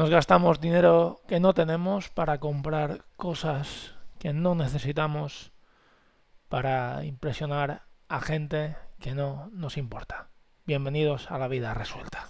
Nos gastamos dinero que no tenemos para comprar cosas que no necesitamos para impresionar a gente que no nos importa. Bienvenidos a la vida resuelta.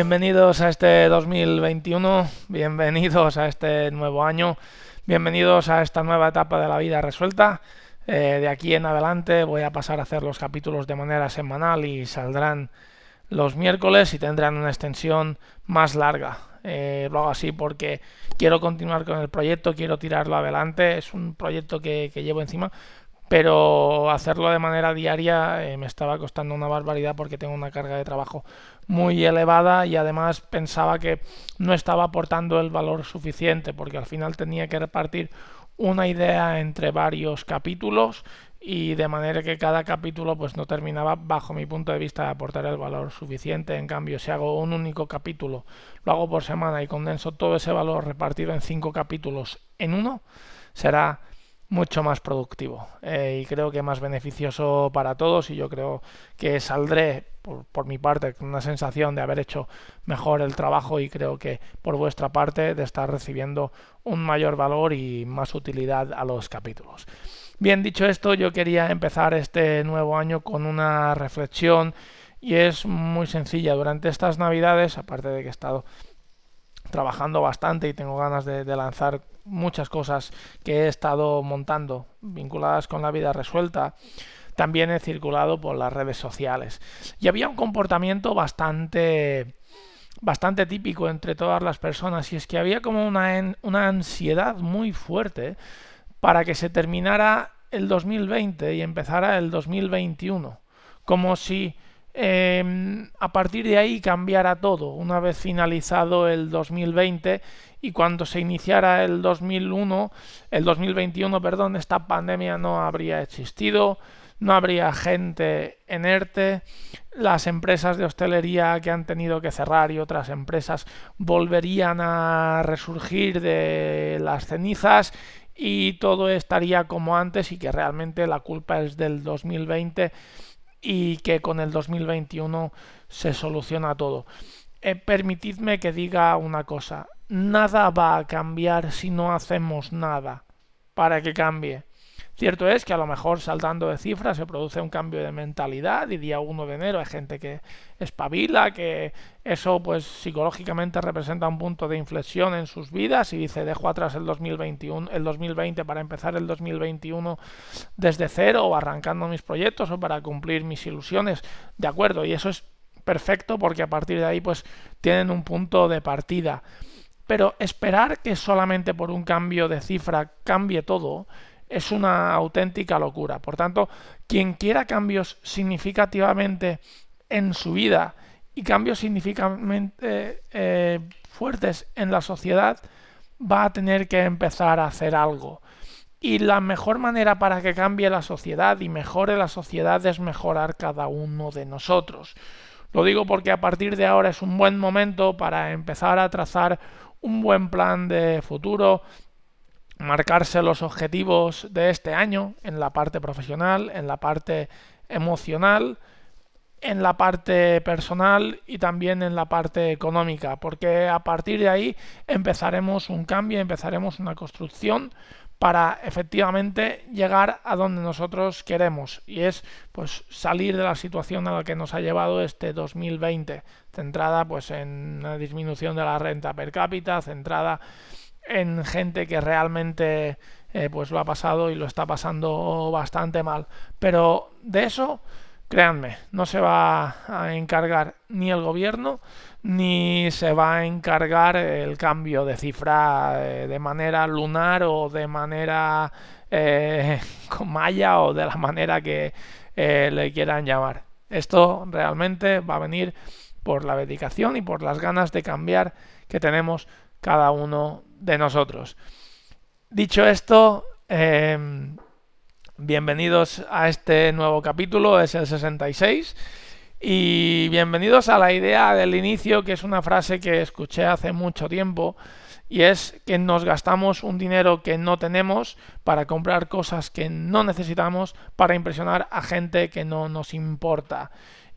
Bienvenidos a este 2021, bienvenidos a este nuevo año, bienvenidos a esta nueva etapa de la vida resuelta. Eh, de aquí en adelante voy a pasar a hacer los capítulos de manera semanal y saldrán los miércoles y tendrán una extensión más larga. Eh, lo hago así porque quiero continuar con el proyecto, quiero tirarlo adelante. Es un proyecto que, llevo encima, pero hacerlo de manera diaria eh, me estaba costando una barbaridad porque tengo una carga de trabajo muy elevada y además pensaba que no estaba aportando el valor suficiente porque al final tenía que repartir una idea entre varios capítulos y de manera que cada capítulo pues no terminaba bajo mi punto de vista de aportar el valor suficiente. En cambio si hago un único capítulo lo hago por semana y condenso todo ese valor repartido en cinco capítulos en uno será mucho más productivo eh, y creo que más beneficioso para todos y yo creo que saldré por, mi parte una sensación de haber hecho mejor el trabajo y creo que por vuestra parte de estar recibiendo un mayor valor y más utilidad a los capítulos. Bien dicho esto, yo quería empezar este nuevo año con una reflexión y es muy sencilla. Durante estas navidades, aparte de que he estado trabajando bastante y tengo ganas de, lanzar muchas cosas que he estado montando vinculadas con la vida resuelta. También he circulado por las redes sociales. Y había un comportamiento bastante bastante típico entre todas las personas y es que había como una, una ansiedad muy fuerte para que se terminara el 2020 y empezara el 2021. Como si eh, a partir de ahí cambiara todo una vez finalizado el 2020 y cuando se iniciara el 2001 el 2021 perdón esta pandemia no habría existido no habría gente en ERTE las empresas de hostelería que han tenido que cerrar y otras empresas volverían a resurgir de las cenizas y todo estaría como antes y que realmente la culpa es del 2020 y que con el 2021 se soluciona todo. Eh, permitidme que diga una cosa, nada va a cambiar si no hacemos nada para que cambie. Cierto es que a lo mejor saltando de cifras se produce un cambio de mentalidad y día 1 de enero hay gente que espabila, que eso pues psicológicamente representa un punto de inflexión en sus vidas y dice dejo atrás el 2021, el 2020 para empezar el 2021 desde cero o arrancando mis proyectos o para cumplir mis ilusiones. De acuerdo, y eso es perfecto porque a partir de ahí pues tienen un punto de partida. Pero esperar que solamente por un cambio de cifra cambie todo es una auténtica locura. Por tanto, quien quiera cambios significativamente en su vida y cambios significativamente eh, fuertes en la sociedad, va a tener que empezar a hacer algo. Y la mejor manera para que cambie la sociedad y mejore la sociedad es mejorar cada uno de nosotros. Lo digo porque a partir de ahora es un buen momento para empezar a trazar un buen plan de futuro, marcarse los objetivos de este año en la parte profesional, en la parte emocional, en la parte personal y también en la parte económica, porque a partir de ahí empezaremos un cambio, empezaremos una construcción para efectivamente llegar a donde nosotros queremos y es pues salir de la situación a la que nos ha llevado este 2020 centrada pues en una disminución de la renta per cápita centrada en gente que realmente eh, pues lo ha pasado y lo está pasando bastante mal. Pero de eso créanme, no se va a encargar ni el gobierno ni se va a encargar el cambio de cifra eh, de manera lunar o de manera eh, con malla o de la manera que eh, le quieran llamar. Esto realmente va a venir por la dedicación y por las ganas de cambiar que tenemos cada uno de nosotros. Dicho esto, em, bienvenidos a este nuevo capítulo, es el 66. Y bienvenidos a la idea del inicio, que es una frase que escuché hace mucho tiempo, y es que nos gastamos un dinero que no tenemos para comprar cosas que no necesitamos para impresionar a gente que no nos importa.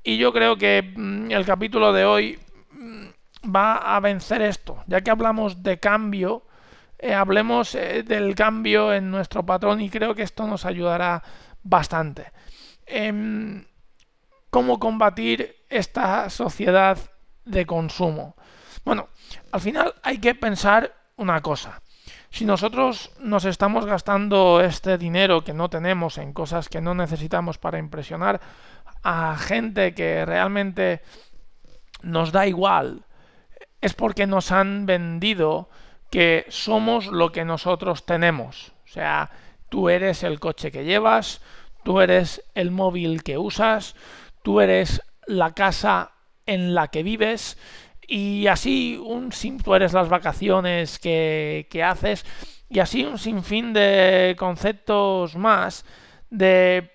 Y yo creo que mm, el capítulo de hoy mm, va a vencer esto, ya que hablamos de cambio, eh, hablemos eh, del cambio en nuestro patrón y creo que esto nos ayudará bastante. Em, ¿Cómo combatir esta sociedad de consumo? Bueno, al final hay que pensar una cosa. Si nosotros nos estamos gastando este dinero que no tenemos en cosas que no necesitamos para impresionar a gente que realmente nos da igual, es porque nos han vendido que somos lo que nosotros tenemos. O sea, tú eres el coche que llevas, tú eres el móvil que usas, tú eres la casa en la que vives y así un tú eres las vacaciones que, que haces y así un sinfín de conceptos más de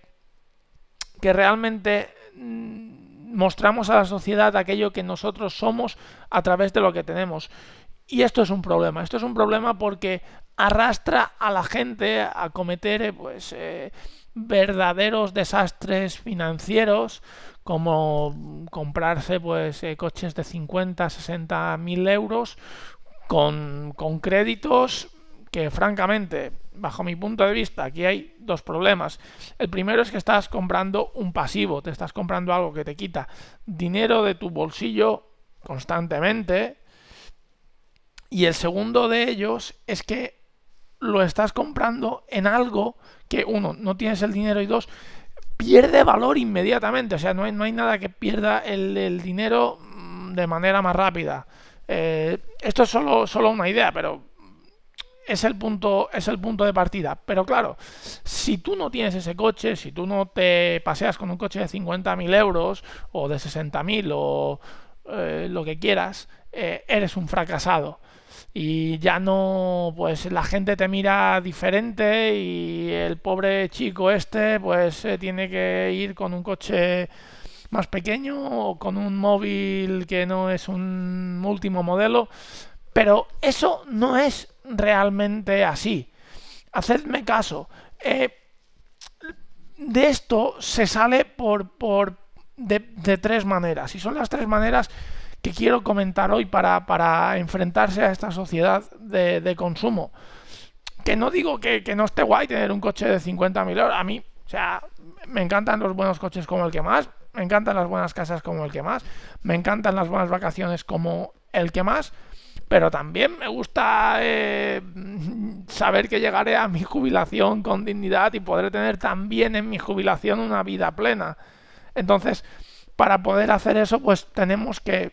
que realmente mm, mostramos a la sociedad aquello que nosotros somos a través de lo que tenemos. Y esto es un problema. Esto es un problema porque arrastra a la gente a cometer eh, pues, eh, verdaderos desastres financieros como comprarse pues eh, coches de 50, 60 mil euros con, con créditos que francamente, bajo mi punto de vista, aquí hay dos problemas. El primero es que estás comprando un pasivo, te estás comprando algo que te quita dinero de tu bolsillo constantemente. Y el segundo de ellos es que lo estás comprando en algo que, uno, no tienes el dinero y dos, pierde valor inmediatamente. O sea, no hay, no hay nada que pierda el, dinero mm, de manera más rápida. Eh, esto es solo, solo una idea, pero es el punto es el punto de partida. Pero claro si tú no tienes ese coche si tú no te paseas con un coche de 50.000 euros o de 60.000 o eh, lo que quieras eh, eres un fracasado. Y ya no pues la gente te mira diferente y el pobre chico este pues eh, tiene que ir con un coche más pequeño o con un móvil que no es un último modelo. Pero eso no es realmente así. Hacedme caso. Eh, de esto se sale por, por de, tres maneras. Y son las tres maneras que quiero comentar hoy para, para enfrentarse a esta sociedad de, consumo. Que no digo que, que, no esté guay tener un coche de 50.000 euros. A mí, o sea, me encantan los buenos coches como el que más. Me encantan las buenas casas como el que más. Me encantan las buenas vacaciones como el que más pero también me gusta eh, saber que llegaré a mi jubilación con dignidad y podré tener también en mi jubilación una vida plena. Entonces, para poder hacer eso, pues tenemos que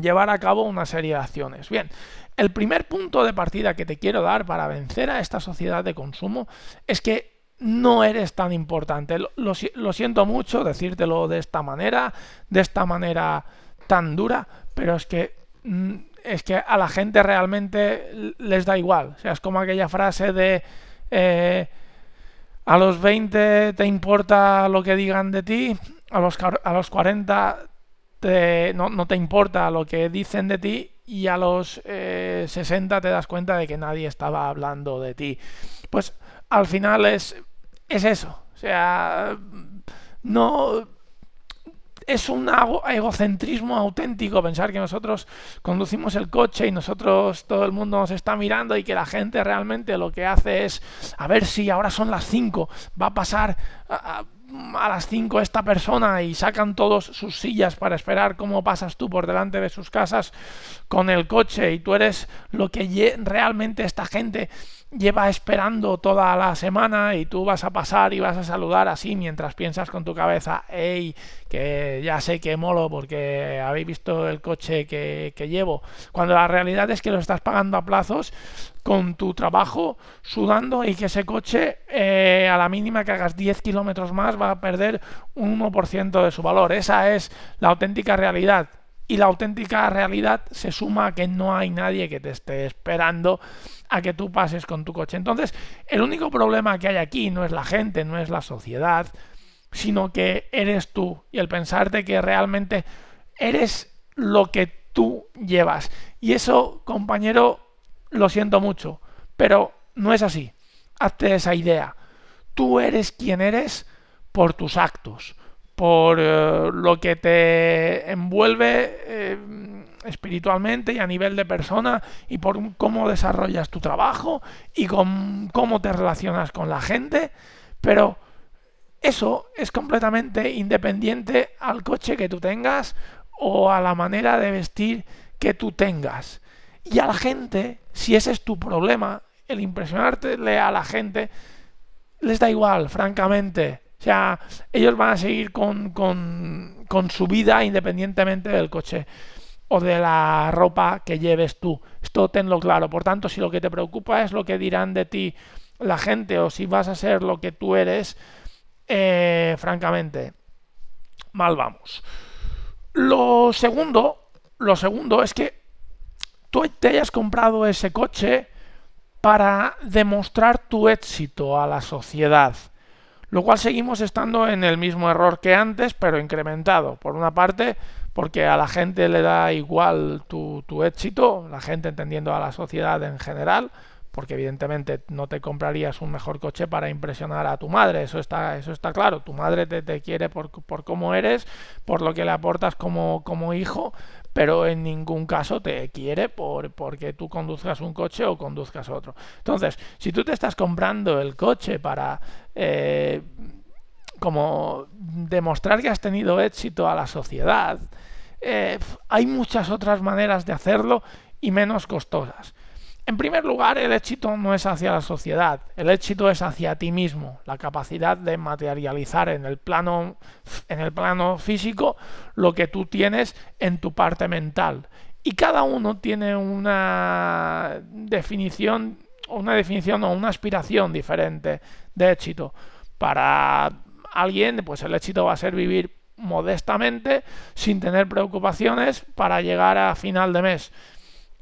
llevar a cabo una serie de acciones. Bien, el primer punto de partida que te quiero dar para vencer a esta sociedad de consumo es que no eres tan importante. Lo, siento mucho decírtelo de esta manera, de esta manera tan dura, pero es que mm, es que a la gente realmente les da igual. O sea, es como aquella frase de eh, a los 20 te importa lo que digan de ti, a los, a los 40 no, te importa lo que dicen de ti y a los 60 eh, te das cuenta de que nadie estaba hablando de ti. Pues al final es, es eso. O sea, no es un egocentrismo auténtico pensar que nosotros conducimos el coche y nosotros todo el mundo nos está mirando y que la gente realmente lo que hace es a ver si ahora son las 5, va a pasar a, las 5 esta persona y sacan todos sus sillas para esperar cómo pasas tú por delante de sus casas con el coche y tú eres lo que realmente esta gente lleva esperando toda la semana y tú vas a pasar y vas a saludar así mientras piensas con tu cabeza, hey, que ya sé que molo porque habéis visto el coche que, llevo, cuando la realidad es que lo estás pagando a plazos con tu trabajo sudando y que ese coche eh, a la mínima que hagas 10 kilómetros más va a perder un 1% de su valor. Esa es la auténtica realidad. Y la auténtica realidad se suma a que no hay nadie que te esté esperando a que tú pases con tu coche. Entonces, el único problema que hay aquí no es la gente, no es la sociedad, sino que eres tú y el pensarte que realmente eres lo que tú llevas. Y eso, compañero, lo siento mucho, pero no es así. Hazte esa idea. Tú eres quien eres por tus actos, por eh, lo que te envuelve eh, espiritualmente y a nivel de persona y por cómo desarrollas tu trabajo y con cómo te relacionas con la gente, pero eso es completamente independiente al coche que tú tengas o a la manera de vestir que tú tengas. Y a la gente, si ese es tu problema, el impresionarte a la gente, les da igual, francamente. O sea, ellos van a seguir con, con, su vida independientemente del coche o de la ropa que lleves tú. Esto tenlo claro. Por tanto, si lo que te preocupa es lo que dirán de ti la gente o si vas a ser lo que tú eres, eh, francamente, mal vamos. Lo segundo, lo segundo es que tú te hayas comprado ese coche para demostrar tu éxito a la sociedad. Lo cual seguimos estando en el mismo error que antes, pero incrementado. Por una parte, porque a la gente le da igual tu, tu éxito, la gente entendiendo a la sociedad en general, porque evidentemente no te comprarías un mejor coche para impresionar a tu madre, eso está, eso está claro, tu madre te, quiere por, por, cómo eres, por lo que le aportas como hijo, pero en ningún caso te quiere por, porque tú conduzcas un coche o conduzcas otro. Entonces, si tú te estás comprando el coche para... Eh, como demostrar que has tenido éxito a la sociedad, eh, hay muchas otras maneras de hacerlo y menos costosas. En primer lugar, el éxito no es hacia la sociedad, el éxito es hacia ti mismo, la capacidad de materializar en el plano, en el plano físico lo que tú tienes en tu parte mental. Y cada uno tiene una definición, una definición o una aspiración diferente de éxito. Para alguien, pues el éxito va a ser vivir modestamente, sin tener preocupaciones para llegar a final de mes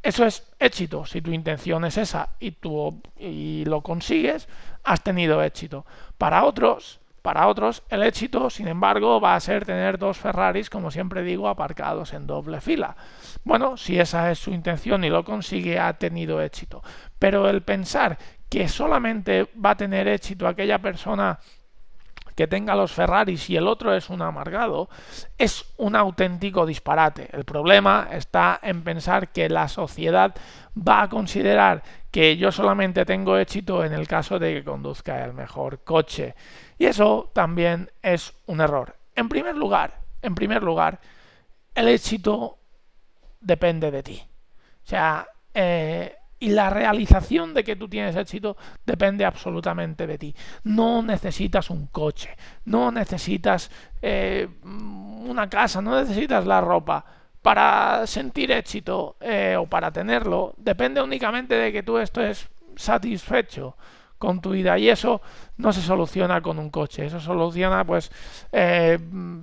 eso es éxito. Si tu intención es esa y, tú, y lo consigues, has tenido éxito. Para otros, para otros, el éxito, sin embargo, va a ser tener dos Ferraris, como siempre digo, aparcados en doble fila. Bueno, si esa es su intención y lo consigue, ha tenido éxito. Pero el pensar que solamente va a tener éxito aquella persona que tenga los Ferraris y el otro es un amargado, es un auténtico disparate. El problema está en pensar que la sociedad va a considerar que yo solamente tengo éxito en el caso de que conduzca el mejor coche. Y eso también es un error. En primer lugar, en primer lugar, el éxito depende de ti. O sea, eh, y la realización de que tú tienes éxito depende absolutamente de ti. No necesitas un coche, no necesitas eh, una casa, no necesitas la ropa para sentir éxito eh, o para tenerlo. Depende únicamente de que tú estés satisfecho con tu vida y eso no se soluciona con un coche, eso soluciona pues eh,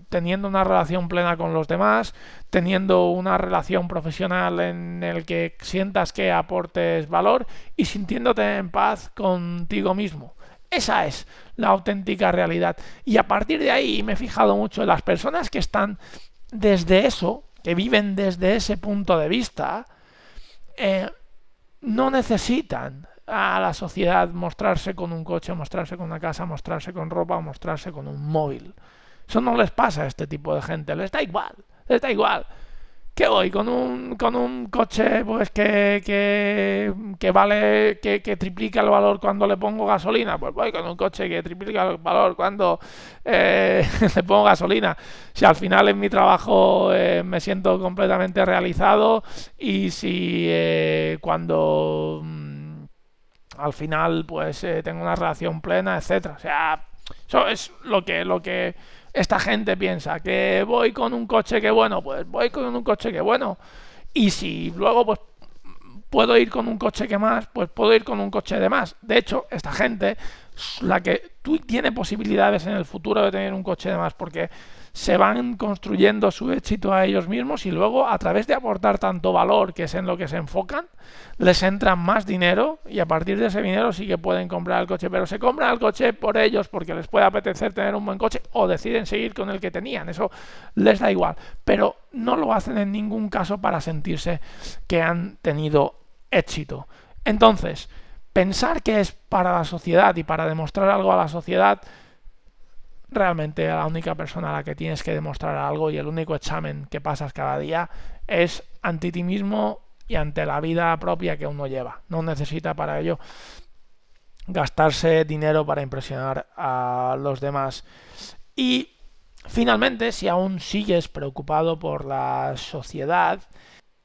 teniendo una relación plena con los demás, teniendo una relación profesional en el que sientas que aportes valor y sintiéndote en paz contigo mismo. Esa es la auténtica realidad. Y a partir de ahí me he fijado mucho en las personas que están desde eso, que viven desde ese punto de vista, eh, no necesitan a la sociedad mostrarse con un coche, mostrarse con una casa, mostrarse con ropa, mostrarse con un móvil. Eso no les pasa a este tipo de gente, les da igual, les da igual. ¿Qué voy? Con un, con un coche pues que, que, vale, que, triplica el valor cuando le pongo gasolina. Pues voy con un coche que triplica el valor cuando eh, le pongo gasolina. Si al final en mi trabajo eh, me siento completamente realizado y si eh, cuando al final pues eh, tengo una relación plena, etcétera. O sea, eso es lo que, lo que esta gente piensa, que voy con un coche que bueno, pues voy con un coche que bueno. Y si luego pues puedo ir con un coche que más, pues puedo ir con un coche de más. De hecho, esta gente, la que tú tiene posibilidades en el futuro de tener un coche de más, porque se van construyendo su éxito a ellos mismos y luego a través de aportar tanto valor, que es en lo que se enfocan, les entra más dinero y a partir de ese dinero sí que pueden comprar el coche, pero se compran el coche por ellos porque les puede apetecer tener un buen coche o deciden seguir con el que tenían, eso les da igual, pero no lo hacen en ningún caso para sentirse que han tenido éxito. Entonces, pensar que es para la sociedad y para demostrar algo a la sociedad realmente la única persona a la que tienes que demostrar algo y el único examen que pasas cada día es ante ti mismo y ante la vida propia que uno lleva. No necesita para ello gastarse dinero para impresionar a los demás. Y finalmente, si aún sigues preocupado por la sociedad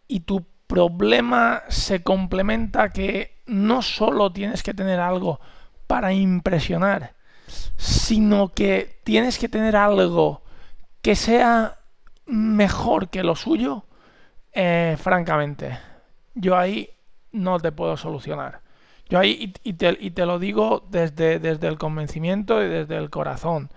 y tu problema se complementa que no solo tienes que tener algo para impresionar, sino que tienes que tener algo que sea mejor que lo suyo, eh, francamente, yo ahí no te puedo solucionar. Yo ahí, y, te, lo digo desde, desde, el convencimiento y desde el corazón.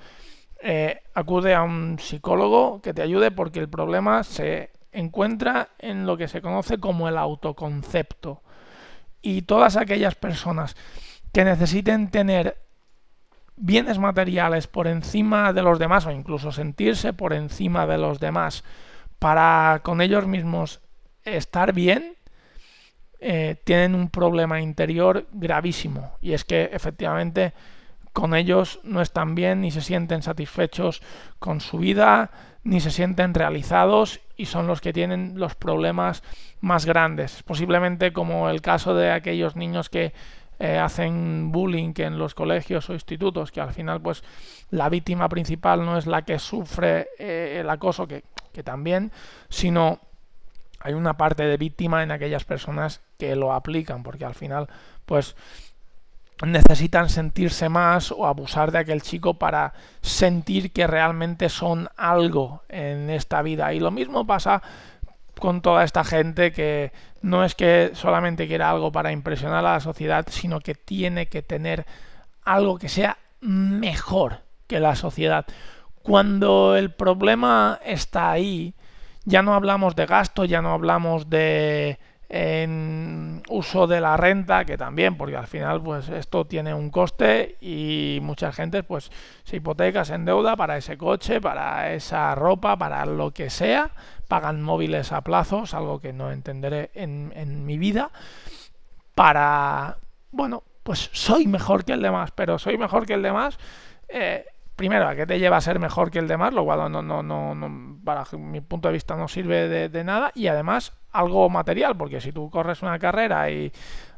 Eh, acude a un psicólogo que te ayude porque el problema se encuentra en lo que se conoce como el autoconcepto. Y todas aquellas personas que necesiten tener bienes materiales por encima de los demás o incluso sentirse por encima de los demás para con ellos mismos estar bien, eh, tienen un problema interior gravísimo. Y es que efectivamente con ellos no están bien, ni se sienten satisfechos con su vida, ni se sienten realizados y son los que tienen los problemas más grandes. Posiblemente como el caso de aquellos niños que eh, hacen bullying en los colegios o institutos, que al final pues la víctima principal no es la que sufre eh, el acoso, que, que también, sino hay una parte de víctima en aquellas personas que lo aplican, porque al final pues necesitan sentirse más o abusar de aquel chico para sentir que realmente son algo en esta vida. Y lo mismo pasa con toda esta gente que no es que solamente quiera algo para impresionar a la sociedad, sino que tiene que tener algo que sea mejor que la sociedad. Cuando el problema está ahí, ya no hablamos de gasto, ya no hablamos de en uso de la renta, que también, porque al final pues esto tiene un coste y mucha gente pues se hipoteca, se endeuda para ese coche, para esa ropa, para lo que sea, pagan móviles a plazos, algo que no entenderé en, en mi vida, para, bueno, pues soy mejor que el demás, pero soy mejor que el demás. Eh, primero, ¿a qué te lleva a ser mejor que el demás? Lo cual no, no, no, no para mi punto de vista no sirve de, nada. Y además, algo material, porque si tú corres una carrera y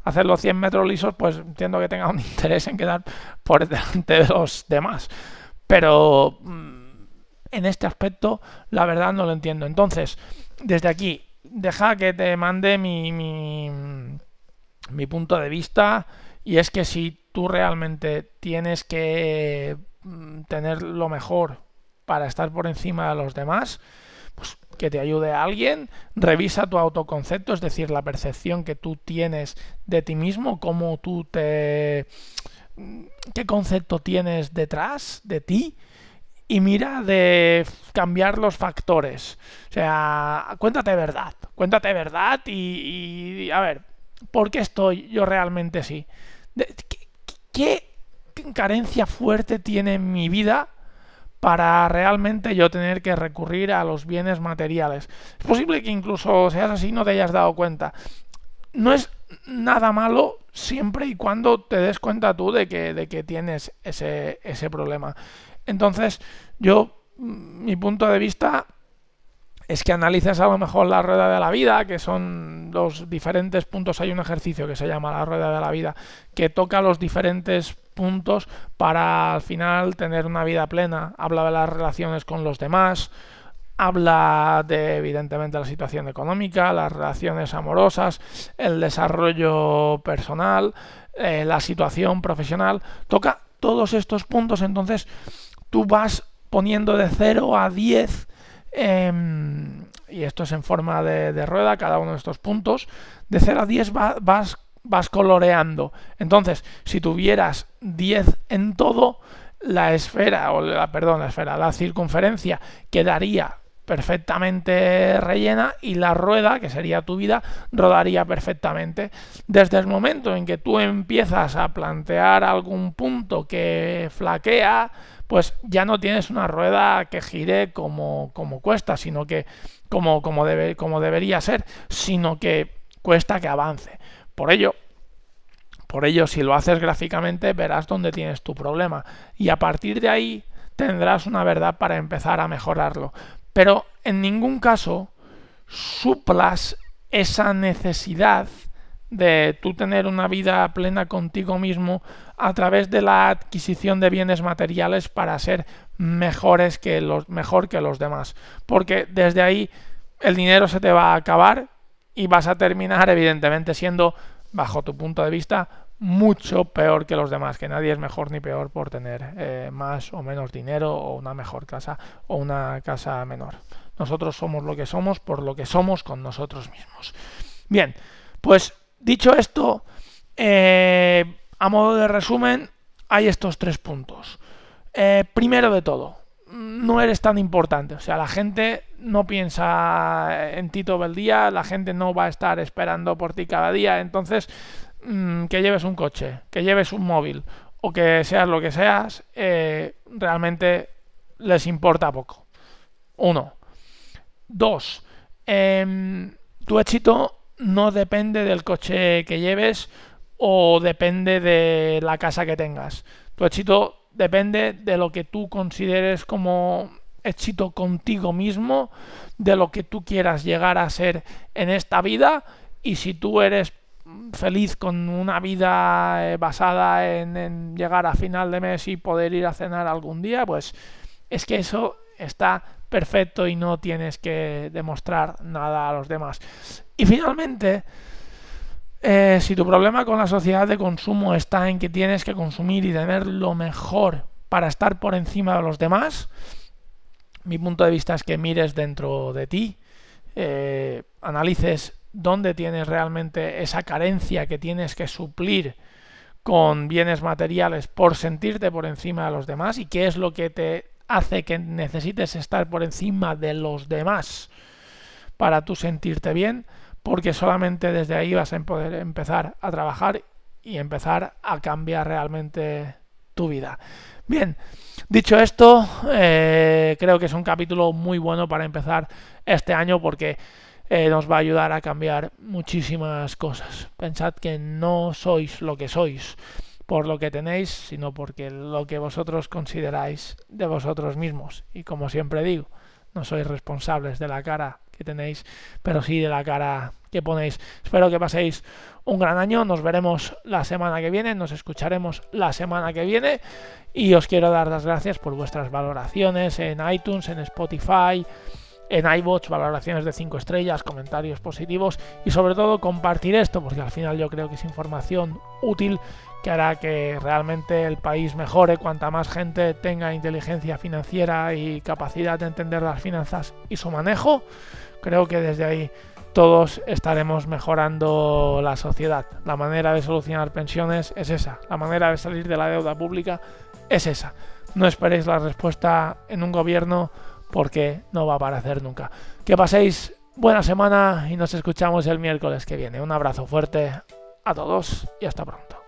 haces los 100 metros lisos, pues entiendo que tenga un interés en quedar por delante de los demás. Pero mm, en este aspecto, la verdad no lo entiendo. Entonces, desde aquí, deja que te mande mi, mi, mi punto de vista. Y es que si tú realmente tienes que Mm, tener lo mejor para estar por encima de los demás, pues que te ayude alguien, revisa tu autoconcepto, es decir, la percepción que tú tienes de ti mismo, cómo tú te... qué concepto tienes detrás de ti y mira de cambiar los factores. O sea, cuéntate verdad, cuéntate verdad y, a ver, ¿por qué estoy yo realmente así? ¿Qué, qué carencia fuerte tiene mi vida para realmente yo tener que recurrir a los bienes materiales. Es posible que incluso seas así no te hayas dado cuenta. No es nada malo siempre y cuando te des cuenta tú de que, de que tienes ese, ese problema. Entonces, yo, mm, mi punto de vista es que analices a lo mejor la rueda de la vida, que son los diferentes puntos. Hay un ejercicio que se llama la rueda de la vida, que toca los diferentes puntos para al final tener una vida plena. Habla de las relaciones con los demás, habla de evidentemente la situación económica, las relaciones amorosas, el desarrollo personal, eh, la situación profesional, toca todos estos puntos, entonces tú vas poniendo de 0 a 10 em, y esto es en forma de, rueda, cada uno de estos puntos, de 0 a 10 vas, vas coloreando. Entonces, si tuvieras 10 en todo, la esfera, o la, perdón, la esfera, la circunferencia quedaría perfectamente rellena y la rueda, que sería tu vida, rodaría perfectamente. Desde el momento en que tú empiezas a plantear algún punto que flaquea, pues ya no tienes una rueda que gire como, como cuesta, sino que como, como, debe, como debería ser, sino que cuesta que avance. Por ello, por ello, si lo haces gráficamente, verás dónde tienes tu problema. Y a partir de ahí tendrás una verdad para empezar a mejorarlo. Pero en ningún caso suplas esa necesidad de tú tener una vida plena contigo mismo a través de la adquisición de bienes materiales para ser mejores que los mejor que los demás porque desde ahí el dinero se te va a acabar y vas a terminar evidentemente siendo bajo tu punto de vista mucho peor que los demás, que nadie es mejor ni peor por tener eh, más o menos dinero o una mejor casa o una casa menor. Nosotros somos lo que somos por lo que somos con nosotros mismos. Bien, pues dicho esto, eh, a modo de resumen, hay estos tres puntos. Eh, primero de todo, no eres tan importante. O sea, la gente no piensa en ti todo el día, la gente no va a estar esperando por ti cada día. Entonces, Mm, que lleves un coche, que lleves un móvil o que seas lo que seas, eh, realmente les importa poco. Uno. Dos. Em, tu éxito no depende del coche que lleves o depende de la casa que tengas. Tu éxito depende de lo que tú consideres como éxito contigo mismo, de lo que tú quieras llegar a ser en esta vida y si tú eres feliz con una vida eh, basada en, llegar a final de mes y poder ir a cenar algún día, pues es que eso está perfecto y no tienes que demostrar nada a los demás. Y finalmente, eh, si tu problema con la sociedad de consumo está en que tienes que consumir y tener lo mejor para estar por encima de los demás, mi punto de vista es que mires dentro de ti, eh, analices dónde tienes realmente esa carencia que tienes que suplir con bienes materiales por sentirte por encima de los demás y qué es lo que te hace que necesites estar por encima de los demás para tú sentirte bien, porque solamente desde ahí vas a poder empezar a trabajar y empezar a cambiar realmente tu vida. Bien, dicho esto, eh, creo que es un capítulo muy bueno para empezar este año porque eh, nos va a ayudar a cambiar muchísimas cosas. Pensad que no sois lo que sois por lo que tenéis, sino porque lo que vosotros consideráis de vosotros mismos. Y como siempre digo, no sois responsables de la cara que tenéis, pero sí de la cara que ponéis. Espero que paséis un gran año, nos veremos la semana que viene, nos escucharemos la semana que viene y os quiero dar las gracias por vuestras valoraciones en iTunes, en Spotify, en iBots, valoraciones de 5 estrellas, comentarios positivos y sobre todo compartir esto, porque al final yo creo que es información útil que hará que realmente el país mejore cuanta más gente tenga inteligencia financiera y capacidad de entender las finanzas y su manejo. Creo que desde ahí todos estaremos mejorando la sociedad. La manera de solucionar pensiones es esa, la manera de salir de la deuda pública es esa. No esperéis la respuesta en un gobierno porque no va a aparecer nunca. Que paséis buena semana y nos escuchamos el miércoles que viene. Un abrazo fuerte a todos y hasta pronto.